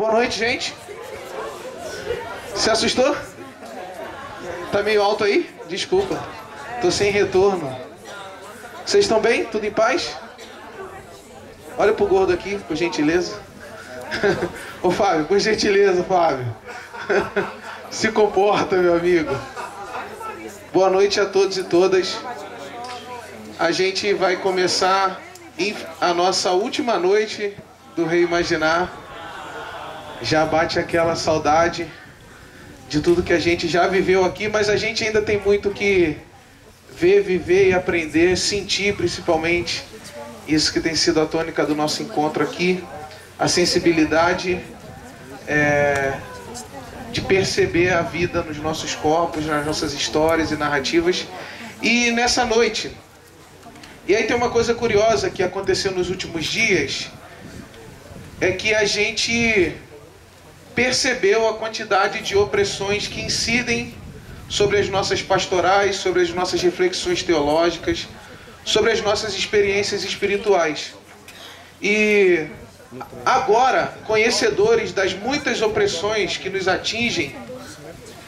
Boa noite, gente. Se assustou? Tá meio alto aí? Desculpa. Tô sem retorno. Vocês estão bem? Tudo em paz? Olha pro gordo aqui, por gentileza. Ô Fábio, por gentileza, Fábio. Se comporta, meu amigo. Boa noite a todos e todas. A gente vai começar a nossa última noite do Reimaginar. Já bate aquela saudade de tudo que a gente já viveu aqui, mas a gente ainda tem muito que ver, viver e aprender, sentir principalmente. Isso que tem sido a tônica do nosso encontro aqui, a sensibilidade é, de perceber a vida nos nossos corpos, nas nossas histórias e narrativas. E nessa noite, e aí tem uma coisa curiosa que aconteceu nos últimos dias, é que a gente percebeu a quantidade de opressões que incidem sobre as nossas pastorais, sobre as nossas reflexões teológicas, sobre as nossas experiências espirituais. E agora, conhecedores das muitas opressões que nos atingem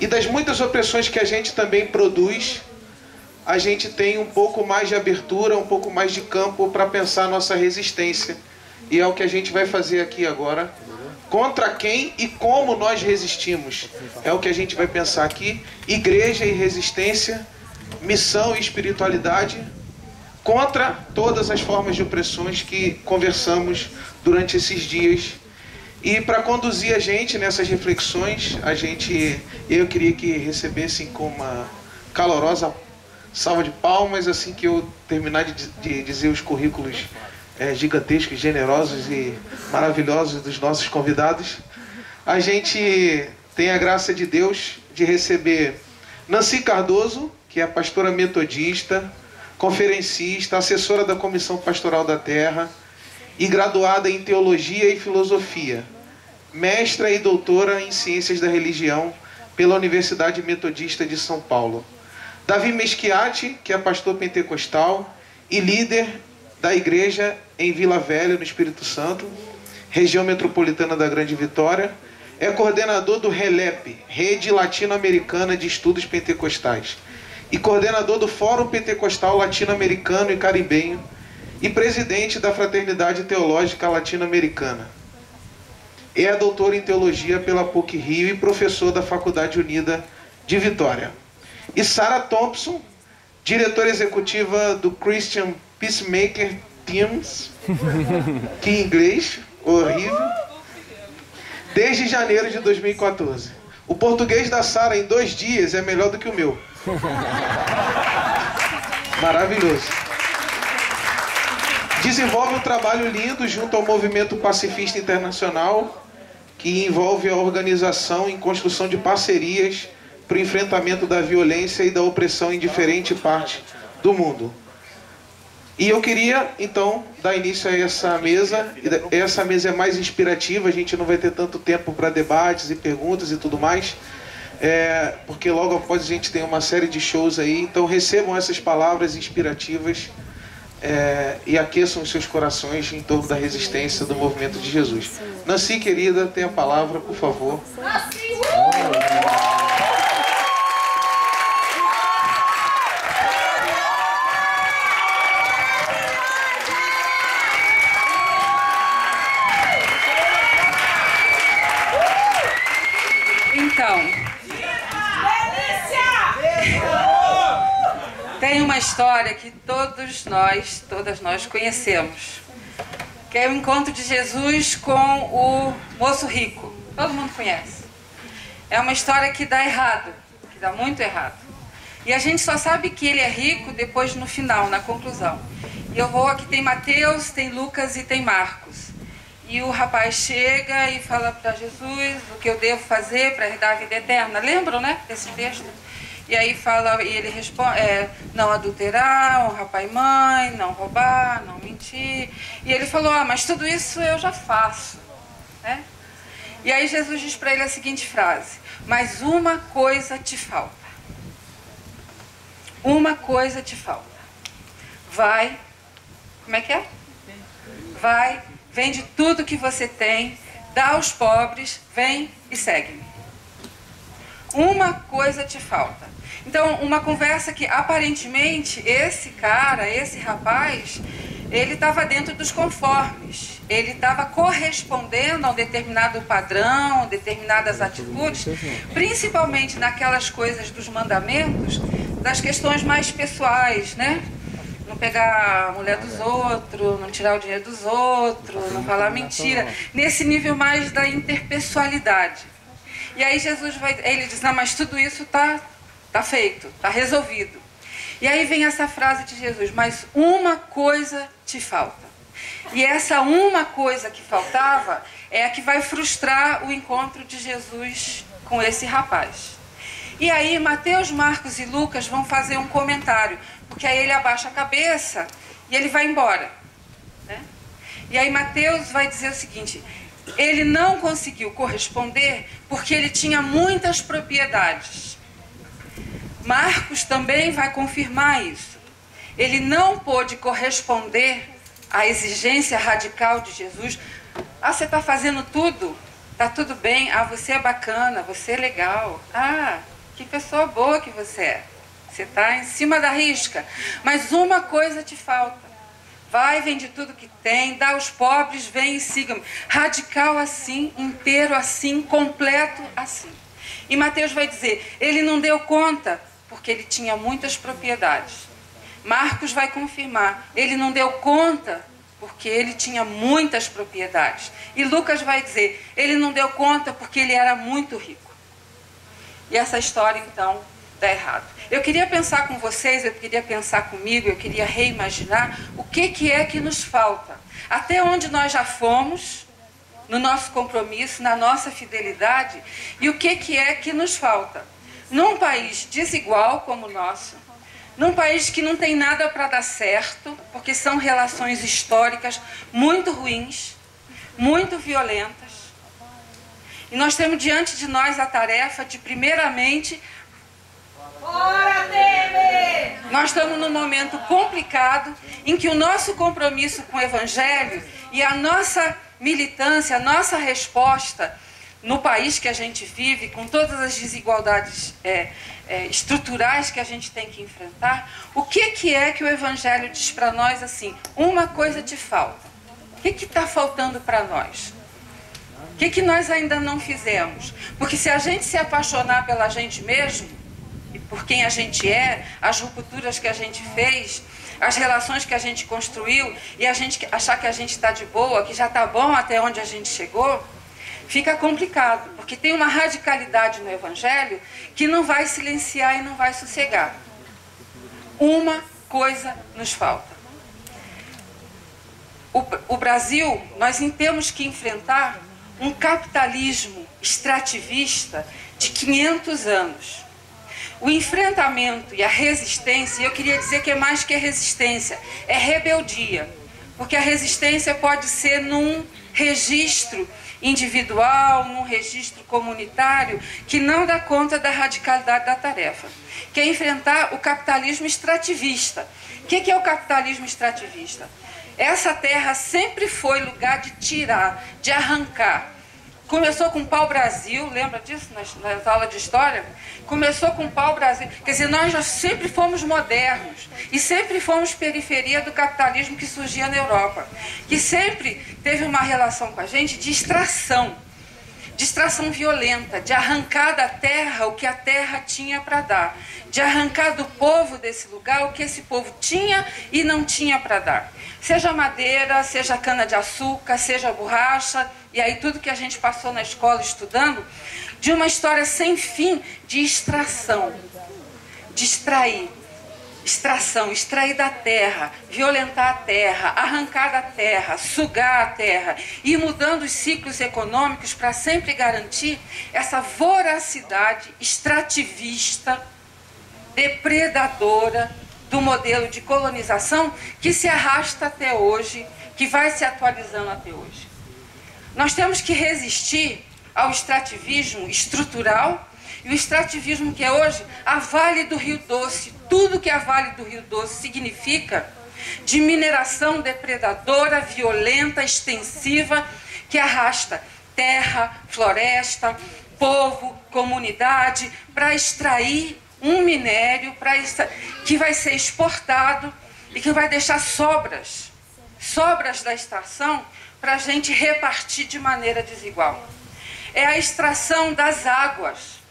e das muitas opressões que a gente também produz, a gente tem um pouco mais de abertura, um pouco mais de campo para pensar nossa resistência. E é o que a gente vai fazer aqui agora. Contra quem e como nós resistimos. É o que a gente vai pensar aqui. Igreja e resistência, missão e espiritualidade contra todas as formas de opressões que conversamos durante esses dias. E para conduzir a gente nessas reflexões, a gente, eu queria que recebessem com uma calorosa salva de palmas assim que eu terminar de, de dizer os currículos é, gigantescos, generosos e maravilhosos dos nossos convidados. A gente tem a graça de Deus de receber Nancy Cardoso, que é pastora metodista, conferencista, assessora da Comissão Pastoral da Terra e graduada em Teologia e Filosofia, mestra e doutora em Ciências da Religião pela Universidade Metodista de São Paulo. Davi Meschiati, que é pastor pentecostal e líder da igreja em Vila Velha, no Espírito Santo, região metropolitana da Grande Vitória. É coordenador do RELEP, Rede Latino-Americana de Estudos Pentecostais, e coordenador do Fórum Pentecostal Latino-Americano e Caribenho, e presidente da Fraternidade Teológica Latino-Americana. É doutor em teologia pela PUC Rio e professor da Faculdade Unida de Vitória. E Sarah Thompson, diretora executiva do Christian Peacemaker Teams, que em inglês, horrível, desde janeiro de 2014. O português da Sara em dois dias é melhor do que o meu. Maravilhoso. Desenvolve um trabalho lindo junto ao Movimento Pacifista Internacional, que envolve a organização e construção de parcerias para o enfrentamento da violência e da opressão em diferentes partes do mundo. E eu queria, então, dar início a essa mesa. Essa mesa é mais inspirativa, a gente não vai ter tanto tempo para debates e perguntas e tudo mais, é, porque logo após a gente tem uma série de shows aí. Então, recebam essas palavras inspirativas é, e aqueçam os seus corações em torno da resistência do movimento de Jesus. Nancy, querida, tem a palavra, por favor. Nancy, Tem história que todos nós, todas nós conhecemos, que é o encontro de Jesus com o moço rico. Todo mundo conhece. É uma história que dá errado, que dá muito errado. E a gente só sabe que ele é rico depois no final, na conclusão. E eu vou aqui tem Mateus, tem Lucas e tem Marcos. E o rapaz chega e fala para Jesus o que eu devo fazer para herdar a vida eterna. Lembram, né, desse texto? E aí fala, e ele responde, é, não adulterar, honrar pai e mãe, não roubar, não mentir. E ele falou, ah, mas tudo isso eu já faço. Né? E aí Jesus diz para ele a seguinte frase, mas uma coisa te falta. Uma coisa te falta. Vai, como é que é? Vai, vende tudo que você tem, dá aos pobres, vem e segue-me. Uma coisa te falta. Então, uma conversa que aparentemente esse cara, esse rapaz, ele estava dentro dos conformes, ele estava correspondendo a um determinado padrão, determinadas atitudes, principalmente naquelas coisas dos mandamentos, das questões mais pessoais, né? Não pegar a mulher dos outros, não tirar o dinheiro dos outros, não falar mentira, nesse nível mais da interpessoalidade. E aí Jesus vai, ele diz, não, mas tudo isso está tá feito, está resolvido. E aí vem essa frase de Jesus: Mas uma coisa te falta. E essa uma coisa que faltava é a que vai frustrar o encontro de Jesus com esse rapaz. E aí Mateus, Marcos e Lucas vão fazer um comentário, porque aí ele abaixa a cabeça e ele vai embora. Né? E aí Mateus vai dizer o seguinte: ele não conseguiu corresponder porque ele tinha muitas propriedades. Marcos também vai confirmar isso. Ele não pôde corresponder à exigência radical de Jesus. Ah, você está fazendo tudo? Está tudo bem? Ah, você é bacana, você é legal. Ah, que pessoa boa que você é. Você está em cima da risca. Mas uma coisa te falta. Vai, vende tudo que tem, dá aos pobres, vem e siga-me. Radical assim, inteiro assim, completo assim. E Mateus vai dizer: ele não deu conta porque ele tinha muitas propriedades. Marcos vai confirmar, ele não deu conta porque ele tinha muitas propriedades. E Lucas vai dizer, ele não deu conta porque ele era muito rico. E essa história então dá errado. Eu queria pensar com vocês, eu queria pensar comigo, eu queria reimaginar o que, que é que nos falta. Até onde nós já fomos no nosso compromisso, na nossa fidelidade, e o que, que é que nos falta num país desigual como o nosso, num país que não tem nada para dar certo, porque são relações históricas muito ruins, muito violentas. E nós temos diante de nós a tarefa de, primeiramente, nós estamos num momento complicado em que o nosso compromisso com o Evangelho e a nossa militância, a nossa resposta no país que a gente vive, com todas as desigualdades é, é, estruturais que a gente tem que enfrentar, o que, que é que o Evangelho diz para nós assim? Uma coisa te falta. O que está faltando para nós? O que, que nós ainda não fizemos? Porque se a gente se apaixonar pela gente mesmo, e por quem a gente é, as rupturas que a gente fez, as relações que a gente construiu, e a gente achar que a gente está de boa, que já está bom até onde a gente chegou, fica complicado, porque tem uma radicalidade no Evangelho que não vai silenciar e não vai sossegar. Uma coisa nos falta. O, o Brasil, nós temos que enfrentar um capitalismo extrativista de 500 anos. O enfrentamento e a resistência, eu queria dizer que é mais que resistência, é rebeldia. Porque a resistência pode ser num registro individual, num registro comunitário, que não dá conta da radicalidade da tarefa, que é enfrentar o capitalismo extrativista. O que é o capitalismo extrativista? Essa terra sempre foi lugar de tirar, de arrancar, Começou com pau Brasil, lembra disso nas, nas aulas de história? Começou com pau Brasil. Quer dizer, nós já sempre fomos modernos e sempre fomos periferia do capitalismo que surgia na Europa, que sempre teve uma relação com a gente de extração, de extração violenta, de arrancar da terra o que a terra tinha para dar, de arrancar do povo desse lugar o que esse povo tinha e não tinha para dar. Seja madeira, seja cana de açúcar, seja borracha, e aí tudo que a gente passou na escola estudando, de uma história sem fim de extração, de extrair, extração, extrair da terra, violentar a terra, arrancar da terra, sugar a terra, ir mudando os ciclos econômicos para sempre garantir essa voracidade extrativista, depredadora do modelo de colonização que se arrasta até hoje, que vai se atualizando até hoje. Nós temos que resistir ao extrativismo estrutural e o extrativismo que é hoje a Vale do Rio Doce. Tudo que a Vale do Rio Doce significa de mineração depredadora, violenta, extensiva, que arrasta terra, floresta, povo, comunidade, para extrair um minério extra... que vai ser exportado e que vai deixar sobras, sobras da extração para a gente repartir de maneira desigual. É a extração das águas.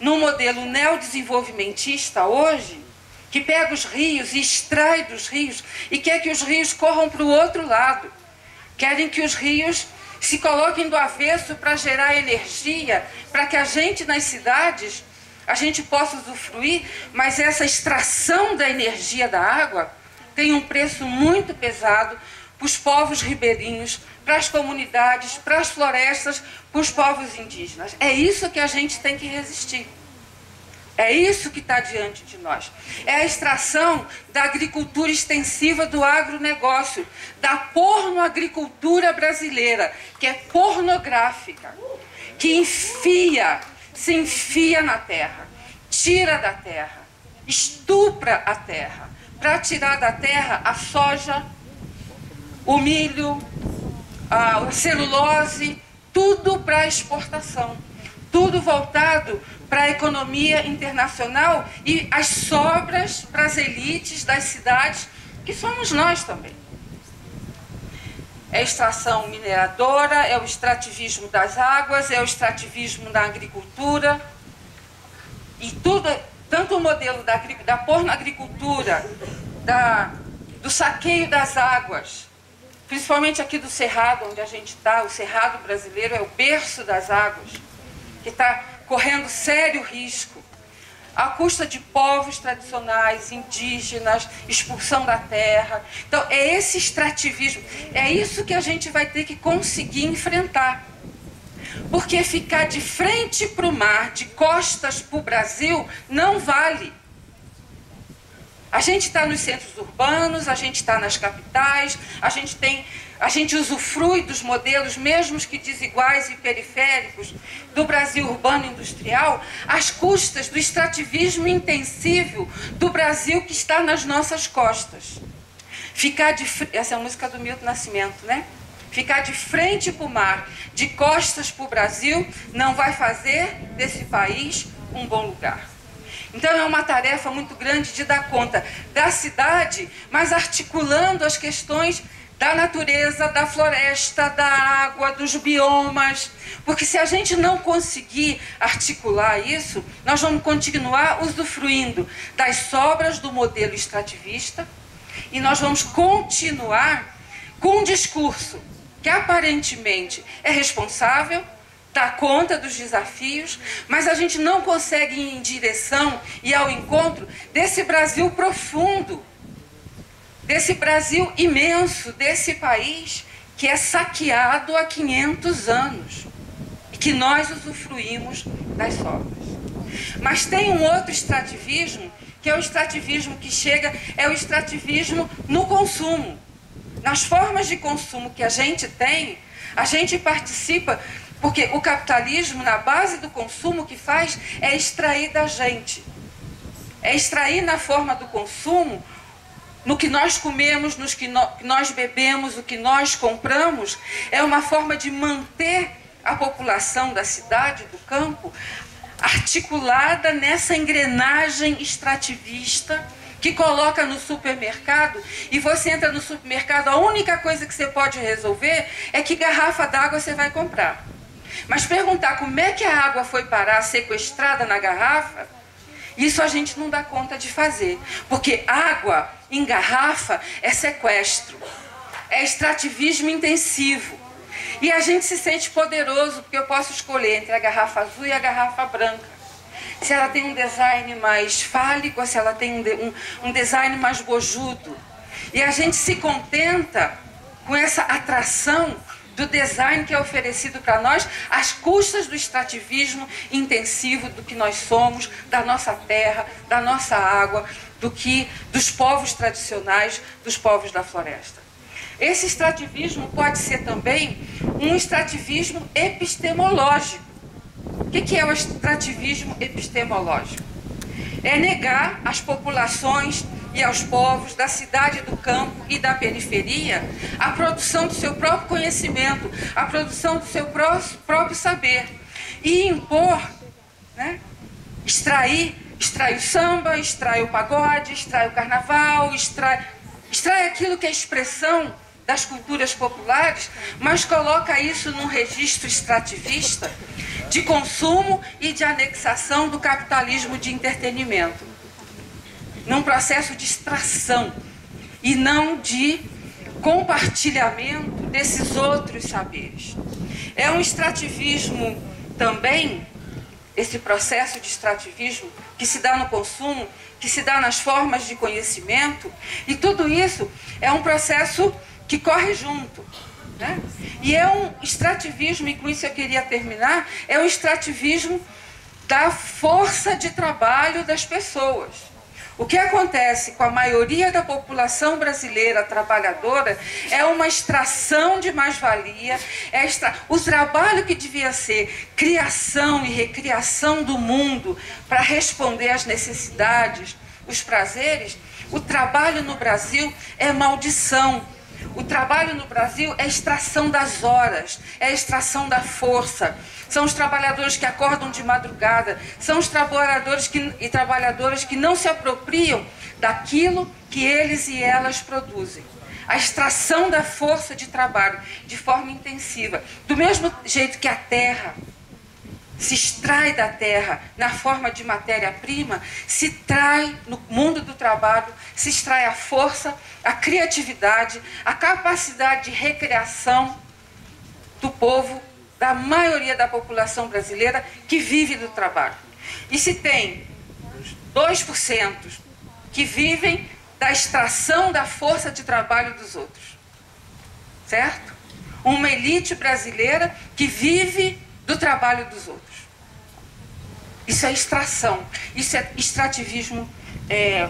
No modelo neodesenvolvimentista hoje, que pega os rios e extrai dos rios e quer que os rios corram para o outro lado. Querem que os rios se coloquem do avesso para gerar energia, para que a gente nas cidades a gente possa usufruir, mas essa extração da energia da água tem um preço muito pesado os povos ribeirinhos, para as comunidades, para as florestas, para os povos indígenas. É isso que a gente tem que resistir. É isso que está diante de nós. É a extração da agricultura extensiva do agronegócio, da pornoagricultura brasileira, que é pornográfica, que enfia, se enfia na terra, tira da terra, estupra a terra, para tirar da terra a soja, o milho, a celulose, tudo para exportação, tudo voltado para a economia internacional e as sobras para as elites das cidades, que somos nós também. É a extração mineradora, é o extrativismo das águas, é o extrativismo da agricultura. E tudo, tanto o modelo da, da pornoagricultura, da, do saqueio das águas, principalmente aqui do Cerrado, onde a gente está, o Cerrado brasileiro é o berço das águas, que está correndo sério risco, à custa de povos tradicionais, indígenas, expulsão da terra. Então, é esse extrativismo, é isso que a gente vai ter que conseguir enfrentar. Porque ficar de frente para o mar, de costas para o Brasil, não vale. A gente está nos centros urbanos, a gente está nas capitais, a gente tem a gente usufrui dos modelos, mesmo que desiguais e periféricos, do Brasil urbano industrial, às custas do extrativismo intensivo do Brasil que está nas nossas costas. Ficar de essa é a música do Milton Nascimento, né? Ficar de frente para o mar, de costas para o Brasil, não vai fazer desse país um bom lugar. Então é uma tarefa muito grande de dar conta da cidade, mas articulando as questões da natureza, da floresta, da água, dos biomas. Porque se a gente não conseguir articular isso, nós vamos continuar usufruindo das sobras do modelo extrativista e nós vamos continuar com um discurso que aparentemente é responsável, dá conta dos desafios, mas a gente não consegue ir em direção e ao encontro desse Brasil profundo desse Brasil imenso, desse país que é saqueado há 500 anos e que nós usufruímos das sobras. Mas tem um outro extrativismo, que é o extrativismo que chega, é o extrativismo no consumo. Nas formas de consumo que a gente tem, a gente participa, porque o capitalismo, na base do consumo, que faz é extrair da gente. É extrair na forma do consumo no que nós comemos, no que nós bebemos, o que nós compramos, é uma forma de manter a população da cidade, do campo, articulada nessa engrenagem extrativista que coloca no supermercado e você entra no supermercado, a única coisa que você pode resolver é que garrafa d'água você vai comprar. Mas perguntar como é que a água foi parar sequestrada na garrafa, isso a gente não dá conta de fazer, porque água em garrafa é sequestro, é extrativismo intensivo. E a gente se sente poderoso porque eu posso escolher entre a garrafa azul e a garrafa branca. Se ela tem um design mais fálico, se ela tem um, um, um design mais bojudo. E a gente se contenta com essa atração do design que é oferecido para nós, às custas do extrativismo intensivo do que nós somos, da nossa terra, da nossa água, do que dos povos tradicionais, dos povos da floresta. Esse extrativismo pode ser também um extrativismo epistemológico. O que é o extrativismo epistemológico? É negar as populações e aos povos da cidade do campo e da periferia a produção do seu próprio conhecimento, a produção do seu próprio saber. E impor, né, extrair, extrai o samba, extrai o pagode, extrai o carnaval, extrai, extrai aquilo que é expressão das culturas populares, mas coloca isso num registro extrativista de consumo e de anexação do capitalismo de entretenimento num processo de extração e não de compartilhamento desses outros saberes. É um extrativismo também, esse processo de extrativismo que se dá no consumo, que se dá nas formas de conhecimento, e tudo isso é um processo que corre junto. Né? E é um extrativismo, e com isso eu queria terminar, é um extrativismo da força de trabalho das pessoas. O que acontece com a maioria da população brasileira trabalhadora é uma extração de mais-valia, é extra... o trabalho que devia ser criação e recriação do mundo para responder às necessidades, os prazeres, o trabalho no Brasil é maldição o trabalho no Brasil é extração das horas, é extração da força. São os trabalhadores que acordam de madrugada, são os trabalhadores que, e trabalhadoras que não se apropriam daquilo que eles e elas produzem. A extração da força de trabalho de forma intensiva. Do mesmo jeito que a terra se extrai da terra na forma de matéria-prima, se trai no mundo do trabalho, se extrai a força, a criatividade, a capacidade de recreação do povo, da maioria da população brasileira que vive do trabalho. E se tem 2% que vivem da extração da força de trabalho dos outros. Certo? Uma elite brasileira que vive do trabalho dos outros. Isso é extração, isso é extrativismo é,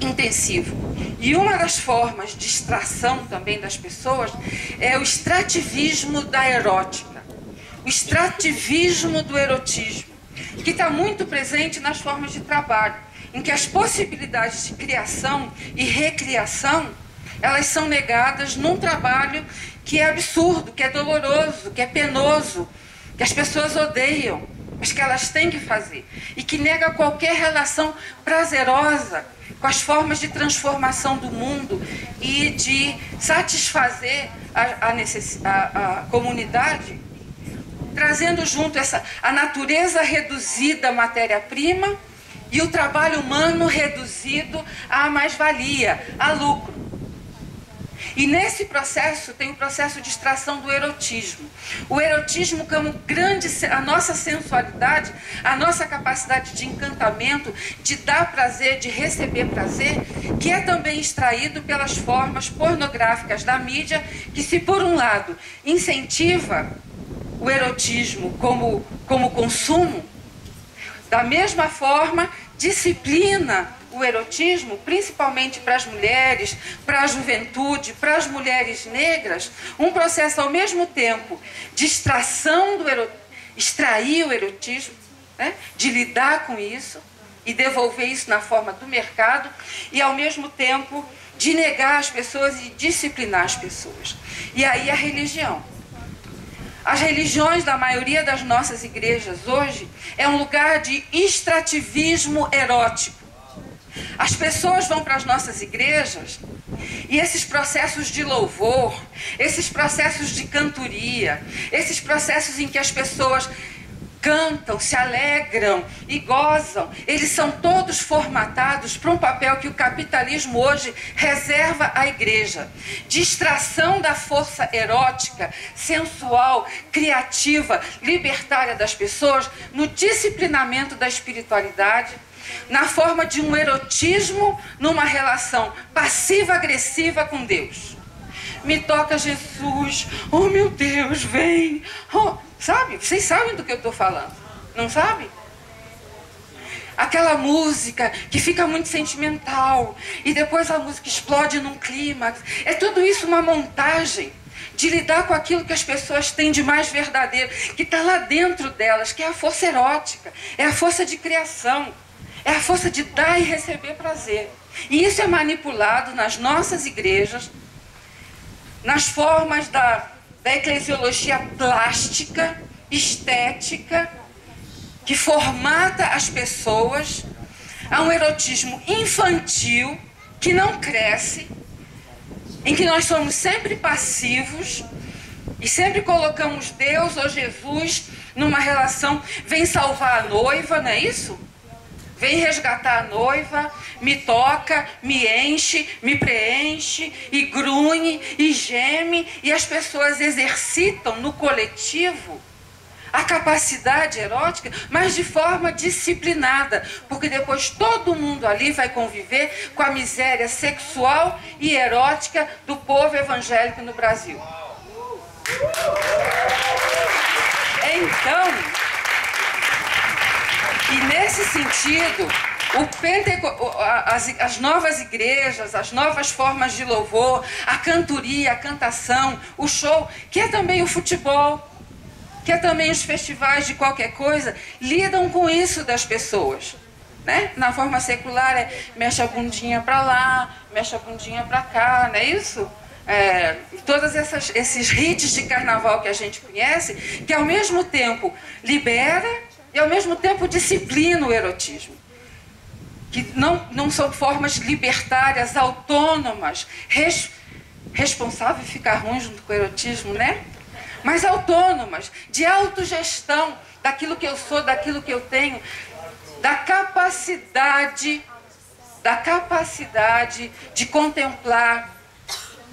intensivo. E uma das formas de extração também das pessoas é o extrativismo da erótica, o extrativismo do erotismo, que está muito presente nas formas de trabalho, em que as possibilidades de criação e recriação elas são negadas num trabalho que é absurdo, que é doloroso, que é penoso, que as pessoas odeiam mas que elas têm que fazer e que nega qualquer relação prazerosa com as formas de transformação do mundo e de satisfazer a, a, necess, a, a comunidade, trazendo junto essa, a natureza reduzida à matéria-prima e o trabalho humano reduzido à mais-valia, a lucro. E nesse processo tem o processo de extração do erotismo. O erotismo como grande a nossa sensualidade, a nossa capacidade de encantamento, de dar prazer, de receber prazer, que é também extraído pelas formas pornográficas da mídia, que se por um lado incentiva o erotismo como como consumo, da mesma forma disciplina o erotismo, principalmente para as mulheres, para a juventude, para as mulheres negras, um processo ao mesmo tempo de extração do erotismo, extrair o erotismo, né? de lidar com isso e devolver isso na forma do mercado, e ao mesmo tempo de negar as pessoas e disciplinar as pessoas. E aí a religião. As religiões da maioria das nossas igrejas hoje é um lugar de extrativismo erótico. As pessoas vão para as nossas igrejas e esses processos de louvor, esses processos de cantoria, esses processos em que as pessoas cantam, se alegram e gozam, eles são todos formatados para um papel que o capitalismo hoje reserva à igreja: distração da força erótica, sensual, criativa, libertária das pessoas no disciplinamento da espiritualidade na forma de um erotismo numa relação passiva-agressiva com Deus. Me toca Jesus, oh meu Deus, vem. Oh, sabe? Vocês sabem do que eu estou falando, não sabe? Aquela música que fica muito sentimental e depois a música explode num clímax. É tudo isso uma montagem de lidar com aquilo que as pessoas têm de mais verdadeiro, que está lá dentro delas, que é a força erótica, é a força de criação. É a força de dar e receber prazer. E isso é manipulado nas nossas igrejas, nas formas da, da eclesiologia plástica, estética, que formata as pessoas a um erotismo infantil que não cresce, em que nós somos sempre passivos e sempre colocamos Deus ou Jesus numa relação, vem salvar a noiva, não é isso? Vem resgatar a noiva, me toca, me enche, me preenche, e grunhe, e geme, e as pessoas exercitam no coletivo a capacidade erótica, mas de forma disciplinada, porque depois todo mundo ali vai conviver com a miséria sexual e erótica do povo evangélico no Brasil. Então, e nesse sentido, Penteco... as, as novas igrejas, as novas formas de louvor, a cantoria, a cantação, o show, que é também o futebol, que é também os festivais de qualquer coisa, lidam com isso das pessoas. Né? Na forma secular é mexe a bundinha para lá, mexe a bundinha para cá, não é isso? É, todos esses hits de carnaval que a gente conhece, que ao mesmo tempo libera e ao mesmo tempo disciplina o erotismo. Que não, não são formas libertárias, autônomas, res, responsável ficar ruim junto com o erotismo, né? mas autônomas, de autogestão daquilo que eu sou, daquilo que eu tenho, da capacidade, da capacidade de contemplar,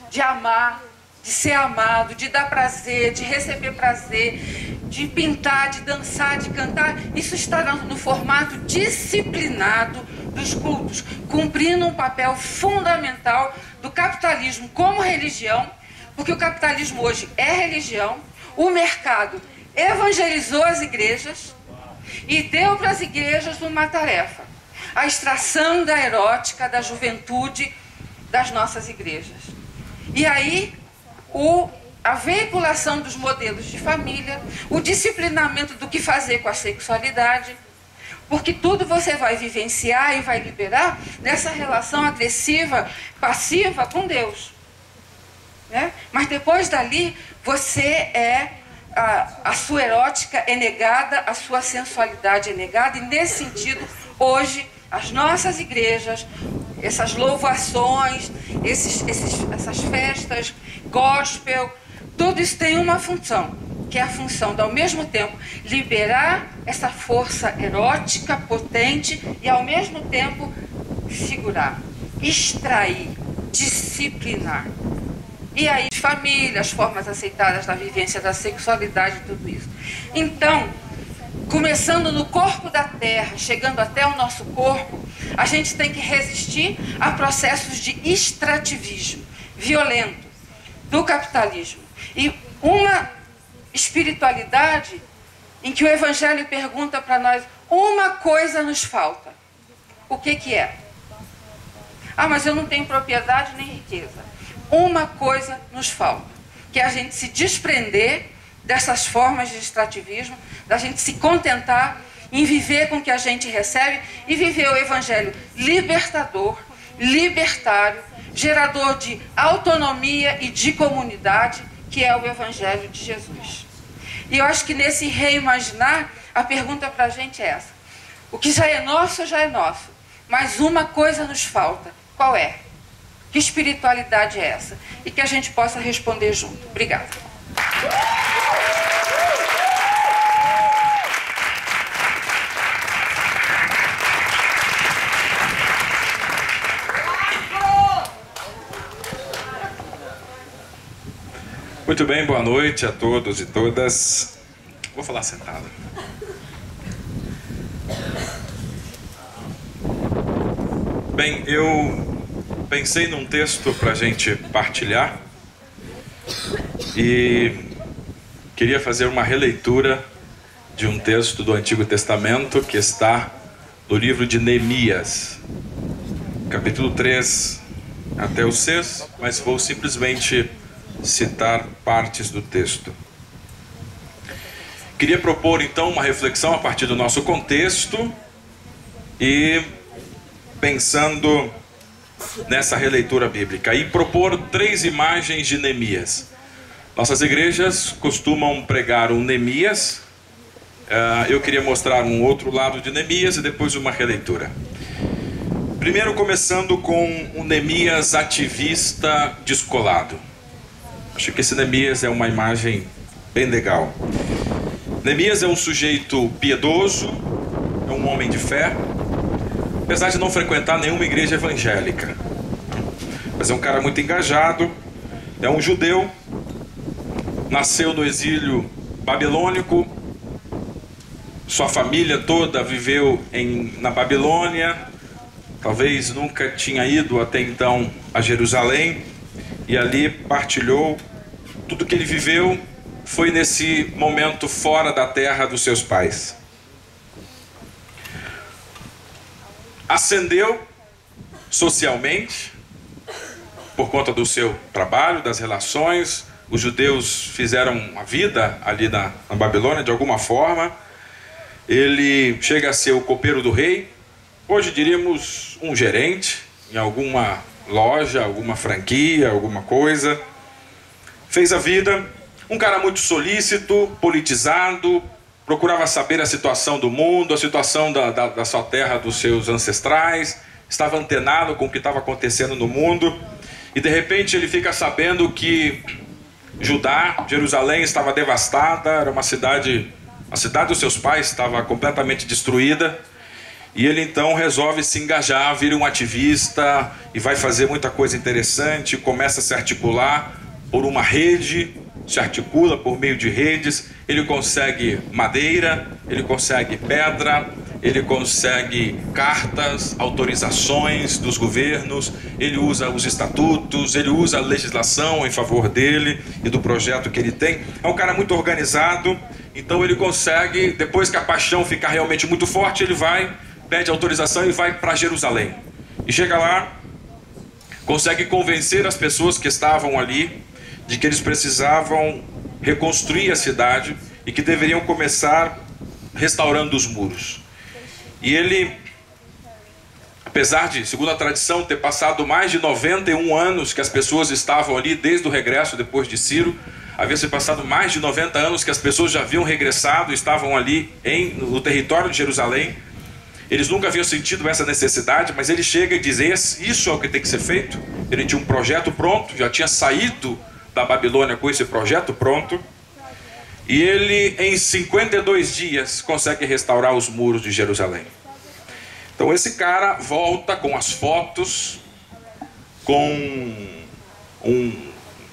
de amar, de ser amado, de dar prazer, de receber prazer, de pintar, de dançar, de cantar. Isso está no formato disciplinado dos cultos, cumprindo um papel fundamental do capitalismo como religião porque o capitalismo hoje é religião, o mercado evangelizou as igrejas e deu para as igrejas uma tarefa: a extração da erótica da juventude das nossas igrejas. E aí, o, a veiculação dos modelos de família, o disciplinamento do que fazer com a sexualidade, porque tudo você vai vivenciar e vai liberar nessa relação agressiva, passiva com Deus. Né? Mas depois dali, você é. A, a sua erótica é negada, a sua sensualidade é negada, e nesse sentido, hoje, as nossas igrejas, essas louvações, esses, esses, essas festas, gospel, tudo isso tem uma função, que é a função de, ao mesmo tempo, liberar essa força erótica potente e, ao mesmo tempo, segurar, extrair, disciplinar. E aí, família, as formas aceitadas da vivência da sexualidade, tudo isso. Então, começando no corpo da terra, chegando até o nosso corpo, a gente tem que resistir a processos de extrativismo violento do capitalismo. E uma espiritualidade em que o Evangelho pergunta para nós: uma coisa nos falta. O que, que é? Ah, mas eu não tenho propriedade nem riqueza uma coisa nos falta, que é a gente se desprender dessas formas de extrativismo, da gente se contentar em viver com o que a gente recebe e viver o evangelho libertador, libertário, gerador de autonomia e de comunidade, que é o evangelho de Jesus. E eu acho que nesse reimaginar, a pergunta para a gente é essa: o que já é nosso, já é nosso, mas uma coisa nos falta. Qual é? Que espiritualidade é essa? E que a gente possa responder junto. Obrigada. Muito bem, boa noite a todos e todas. Vou falar sentado. Bem, eu pensei num texto para a gente partilhar e queria fazer uma releitura de um texto do Antigo Testamento que está no livro de Neemias, capítulo 3 até o 6, mas vou simplesmente citar partes do texto. Queria propor então uma reflexão a partir do nosso contexto e pensando nessa releitura bíblica e propor três imagens de Neemias. Nossas igrejas costumam pregar um Neemias. Uh, eu queria mostrar um outro lado de Neemias e depois uma releitura. Primeiro, começando com um Neemias ativista descolado. Acho que esse Neemias é uma imagem bem legal. Neemias é um sujeito piedoso, é um homem de fé, apesar de não frequentar nenhuma igreja evangélica. Mas é um cara muito engajado, é um judeu nasceu no exílio babilônico, sua família toda viveu em, na Babilônia, talvez nunca tinha ido até então a Jerusalém, e ali partilhou tudo que ele viveu foi nesse momento fora da terra dos seus pais. Ascendeu socialmente por conta do seu trabalho, das relações, os judeus fizeram a vida ali na, na Babilônia de alguma forma. Ele chega a ser o copeiro do rei, hoje diríamos um gerente em alguma loja, alguma franquia, alguma coisa. Fez a vida, um cara muito solícito, politizado, procurava saber a situação do mundo, a situação da, da, da sua terra, dos seus ancestrais, estava antenado com o que estava acontecendo no mundo, e de repente ele fica sabendo que Judá, Jerusalém estava devastada, era uma cidade, a cidade dos seus pais estava completamente destruída. E ele então resolve se engajar, vira um ativista e vai fazer muita coisa interessante, começa a se articular por uma rede, se articula por meio de redes, ele consegue madeira, ele consegue pedra, ele consegue cartas, autorizações dos governos, ele usa os estatutos, ele usa a legislação em favor dele e do projeto que ele tem. É um cara muito organizado, então ele consegue, depois que a paixão ficar realmente muito forte, ele vai, pede autorização e vai para Jerusalém. E chega lá, consegue convencer as pessoas que estavam ali de que eles precisavam reconstruir a cidade e que deveriam começar restaurando os muros. E ele, apesar de, segundo a tradição, ter passado mais de 91 anos que as pessoas estavam ali desde o regresso depois de Ciro, havia se passado mais de 90 anos que as pessoas já haviam regressado, estavam ali em, no território de Jerusalém. Eles nunca haviam sentido essa necessidade, mas ele chega e diz: Isso é o que tem que ser feito. Ele tinha um projeto pronto, já tinha saído da Babilônia com esse projeto pronto. E ele, em 52 dias, consegue restaurar os muros de Jerusalém. Então, esse cara volta com as fotos, com um,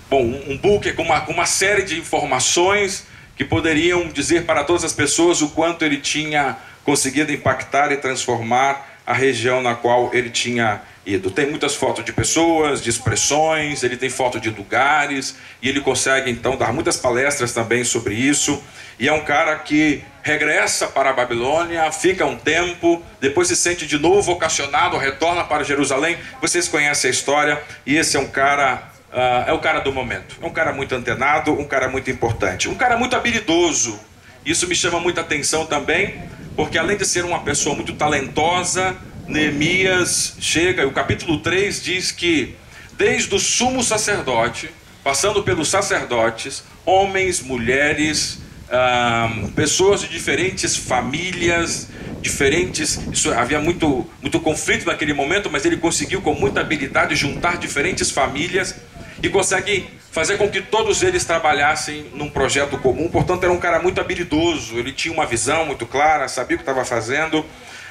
bom, um book, com uma, com uma série de informações que poderiam dizer para todas as pessoas o quanto ele tinha conseguido impactar e transformar a região na qual ele tinha ido. Tem muitas fotos de pessoas, de expressões, ele tem foto de lugares e ele consegue então dar muitas palestras também sobre isso. E é um cara que regressa para a Babilônia, fica um tempo, depois se sente de novo vocacionado, retorna para Jerusalém. Vocês conhecem a história e esse é um cara uh, é o cara do momento. É um cara muito antenado, um cara muito importante, um cara muito habilidoso. Isso me chama muita atenção também, porque além de ser uma pessoa muito talentosa, Neemias chega, e o capítulo 3 diz que, desde o sumo sacerdote, passando pelos sacerdotes, homens, mulheres, ah, pessoas de diferentes famílias, diferentes. Isso, havia muito, muito conflito naquele momento, mas ele conseguiu, com muita habilidade, juntar diferentes famílias e consegue fazer com que todos eles trabalhassem num projeto comum. Portanto, era um cara muito habilidoso, ele tinha uma visão muito clara, sabia o que estava fazendo.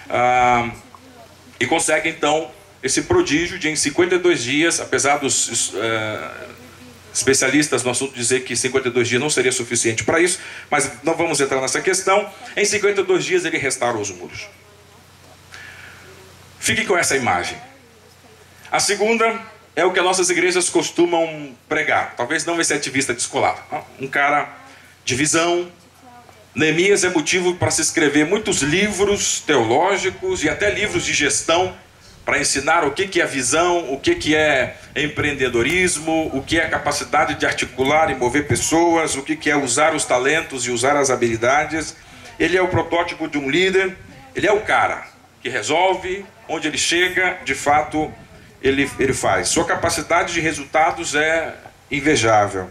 Ah, e consegue então esse prodígio de em 52 dias, apesar dos uh, especialistas no assunto dizer que 52 dias não seria suficiente para isso, mas não vamos entrar nessa questão. Em 52 dias ele restaura os muros. Fique com essa imagem. A segunda é o que as nossas igrejas costumam pregar. Talvez não esse ativista descolado. Um cara de visão, Neemias é motivo para se escrever muitos livros teológicos e até livros de gestão para ensinar o que, é visão, o que, é empreendedorismo, o que é capacidade de articular e mover pessoas, o que é usar os talentos e usar as habilidades. Ele é o protótipo de um líder, ele é o cara que resolve, onde ele chega, de fato, ele, ele faz. Sua capacidade de resultados é invejável.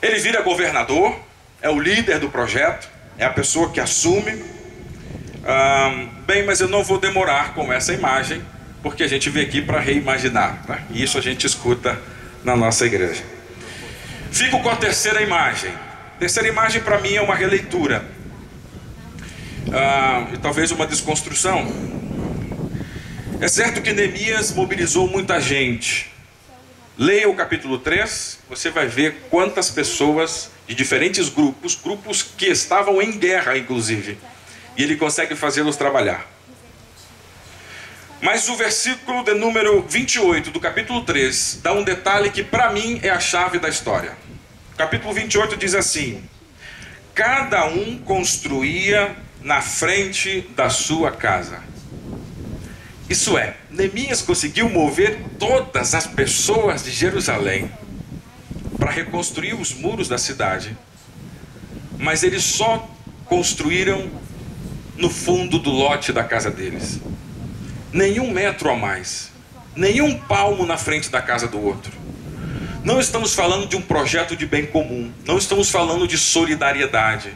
Ele vira governador, é o líder do projeto, é a pessoa que assume. Ah, bem, mas eu não vou demorar com essa imagem, porque a gente veio aqui para reimaginar. Né? E isso a gente escuta na nossa igreja. Fico com a terceira imagem. Terceira imagem para mim é uma releitura. Ah, e talvez uma desconstrução. É certo que Neemias mobilizou muita gente. Leia o capítulo 3, você vai ver quantas pessoas de diferentes grupos, grupos que estavam em guerra, inclusive, e ele consegue fazê-los trabalhar. Mas o versículo de número 28 do capítulo 3 dá um detalhe que para mim é a chave da história. O capítulo 28 diz assim: Cada um construía na frente da sua casa. Isso é, Neemias conseguiu mover todas as pessoas de Jerusalém para reconstruir os muros da cidade. Mas eles só construíram no fundo do lote da casa deles nenhum metro a mais, nenhum palmo na frente da casa do outro. Não estamos falando de um projeto de bem comum, não estamos falando de solidariedade.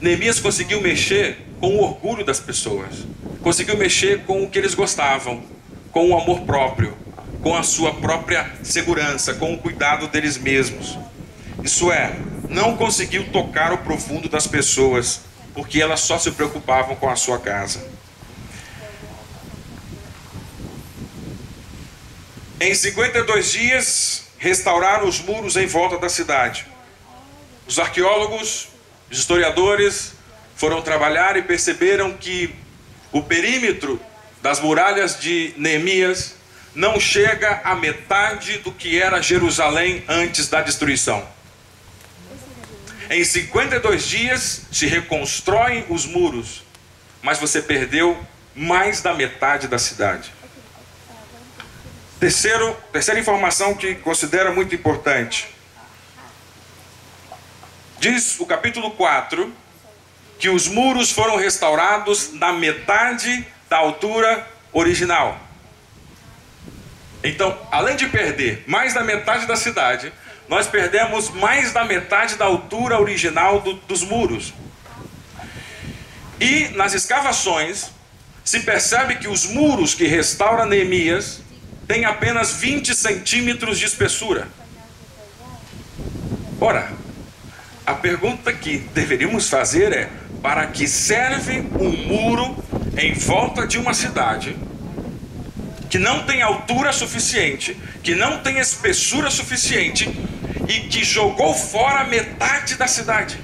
Neemias conseguiu mexer com o orgulho das pessoas, conseguiu mexer com o que eles gostavam, com o amor próprio, com a sua própria segurança, com o cuidado deles mesmos. Isso é, não conseguiu tocar o profundo das pessoas, porque elas só se preocupavam com a sua casa. Em 52 dias, restauraram os muros em volta da cidade. Os arqueólogos, os historiadores foram trabalhar e perceberam que o perímetro das muralhas de Neemias não chega à metade do que era Jerusalém antes da destruição. Em 52 dias se reconstroem os muros, mas você perdeu mais da metade da cidade. Terceiro, terceira informação que considera muito importante. Diz o capítulo 4 que os muros foram restaurados na metade da altura original. Então, além de perder mais da metade da cidade, nós perdemos mais da metade da altura original do, dos muros. E nas escavações se percebe que os muros que restaura Neemias tem apenas 20 centímetros de espessura. Ora, a pergunta que deveríamos fazer é: para que serve um muro em volta de uma cidade que não tem altura suficiente, que não tem espessura suficiente e que jogou fora metade da cidade?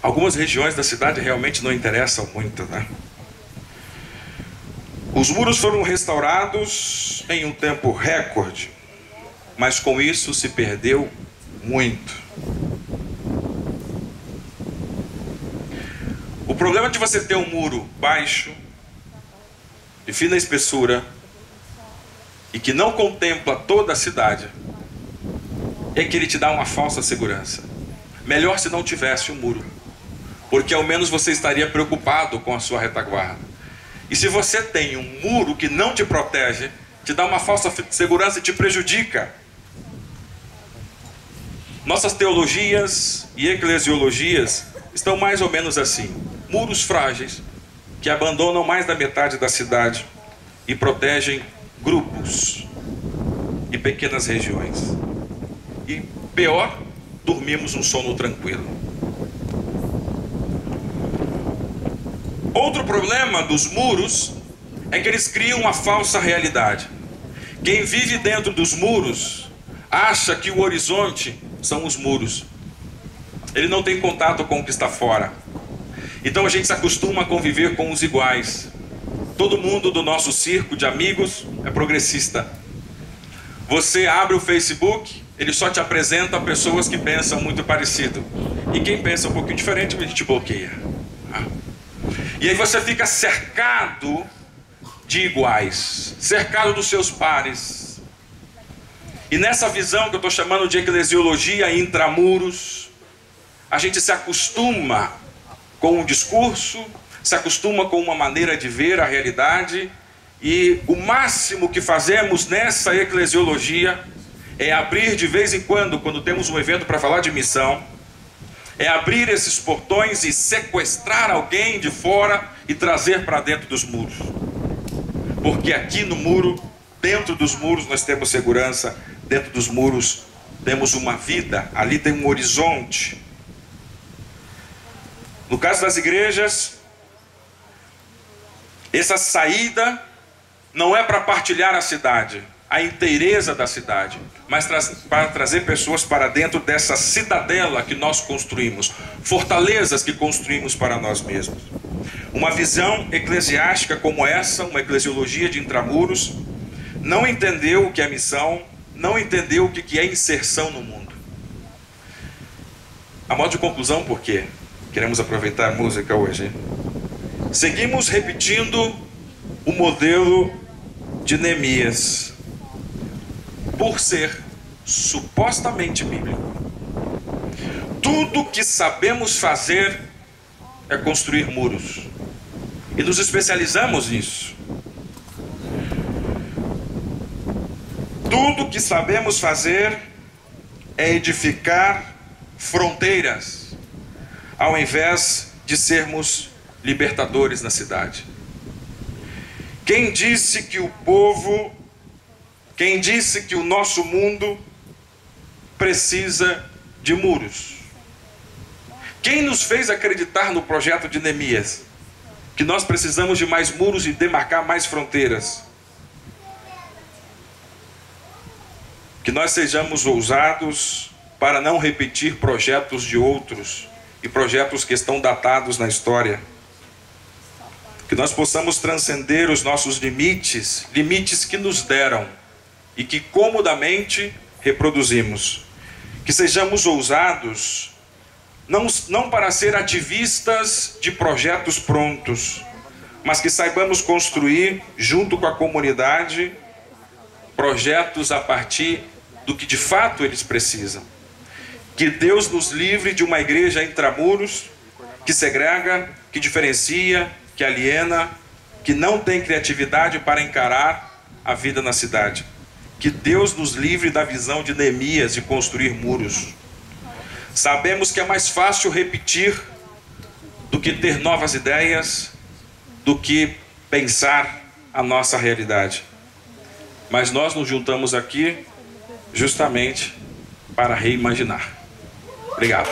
Algumas regiões da cidade realmente não interessam muito, né? Os muros foram restaurados em um tempo recorde, mas com isso se perdeu muito. O problema de você ter um muro baixo, de fina espessura, e que não contempla toda a cidade, é que ele te dá uma falsa segurança. Melhor se não tivesse um muro porque ao menos você estaria preocupado com a sua retaguarda. E se você tem um muro que não te protege, te dá uma falsa segurança e te prejudica. Nossas teologias e eclesiologias estão mais ou menos assim: muros frágeis que abandonam mais da metade da cidade e protegem grupos e pequenas regiões. E pior, dormimos um sono tranquilo. Outro problema dos muros é que eles criam uma falsa realidade. Quem vive dentro dos muros acha que o horizonte são os muros. Ele não tem contato com o que está fora. Então a gente se acostuma a conviver com os iguais. Todo mundo do nosso circo de amigos é progressista. Você abre o Facebook, ele só te apresenta pessoas que pensam muito parecido. E quem pensa um pouquinho diferente, a gente bloqueia. E aí você fica cercado de iguais, cercado dos seus pares. E nessa visão que eu estou chamando de eclesiologia intramuros, a gente se acostuma com um discurso, se acostuma com uma maneira de ver a realidade e o máximo que fazemos nessa eclesiologia é abrir de vez em quando, quando temos um evento para falar de missão, é abrir esses portões e sequestrar alguém de fora e trazer para dentro dos muros. Porque aqui no muro, dentro dos muros, nós temos segurança, dentro dos muros temos uma vida, ali tem um horizonte. No caso das igrejas, essa saída não é para partilhar a cidade, a inteireza da cidade, mas tra para trazer pessoas para dentro dessa cidadela que nós construímos, fortalezas que construímos para nós mesmos. Uma visão eclesiástica como essa, uma eclesiologia de intramuros, não entendeu o que é missão, não entendeu o que é inserção no mundo. A modo de conclusão, por quê? Queremos aproveitar a música hoje. Seguimos repetindo o modelo de Neemias por ser supostamente bíblico. Tudo que sabemos fazer é construir muros. E nos especializamos nisso. Tudo que sabemos fazer é edificar fronteiras, ao invés de sermos libertadores na cidade. Quem disse que o povo quem disse que o nosso mundo precisa de muros? Quem nos fez acreditar no projeto de Neemias? Que nós precisamos de mais muros e demarcar mais fronteiras. Que nós sejamos ousados para não repetir projetos de outros e projetos que estão datados na história. Que nós possamos transcender os nossos limites, limites que nos deram e que comodamente reproduzimos. Que sejamos ousados, não, não para ser ativistas de projetos prontos, mas que saibamos construir, junto com a comunidade, projetos a partir do que de fato eles precisam. Que Deus nos livre de uma igreja intramuros, que segrega, que diferencia, que aliena, que não tem criatividade para encarar a vida na cidade. Que Deus nos livre da visão de Neemias de construir muros. Sabemos que é mais fácil repetir do que ter novas ideias, do que pensar a nossa realidade. Mas nós nos juntamos aqui justamente para reimaginar. Obrigado.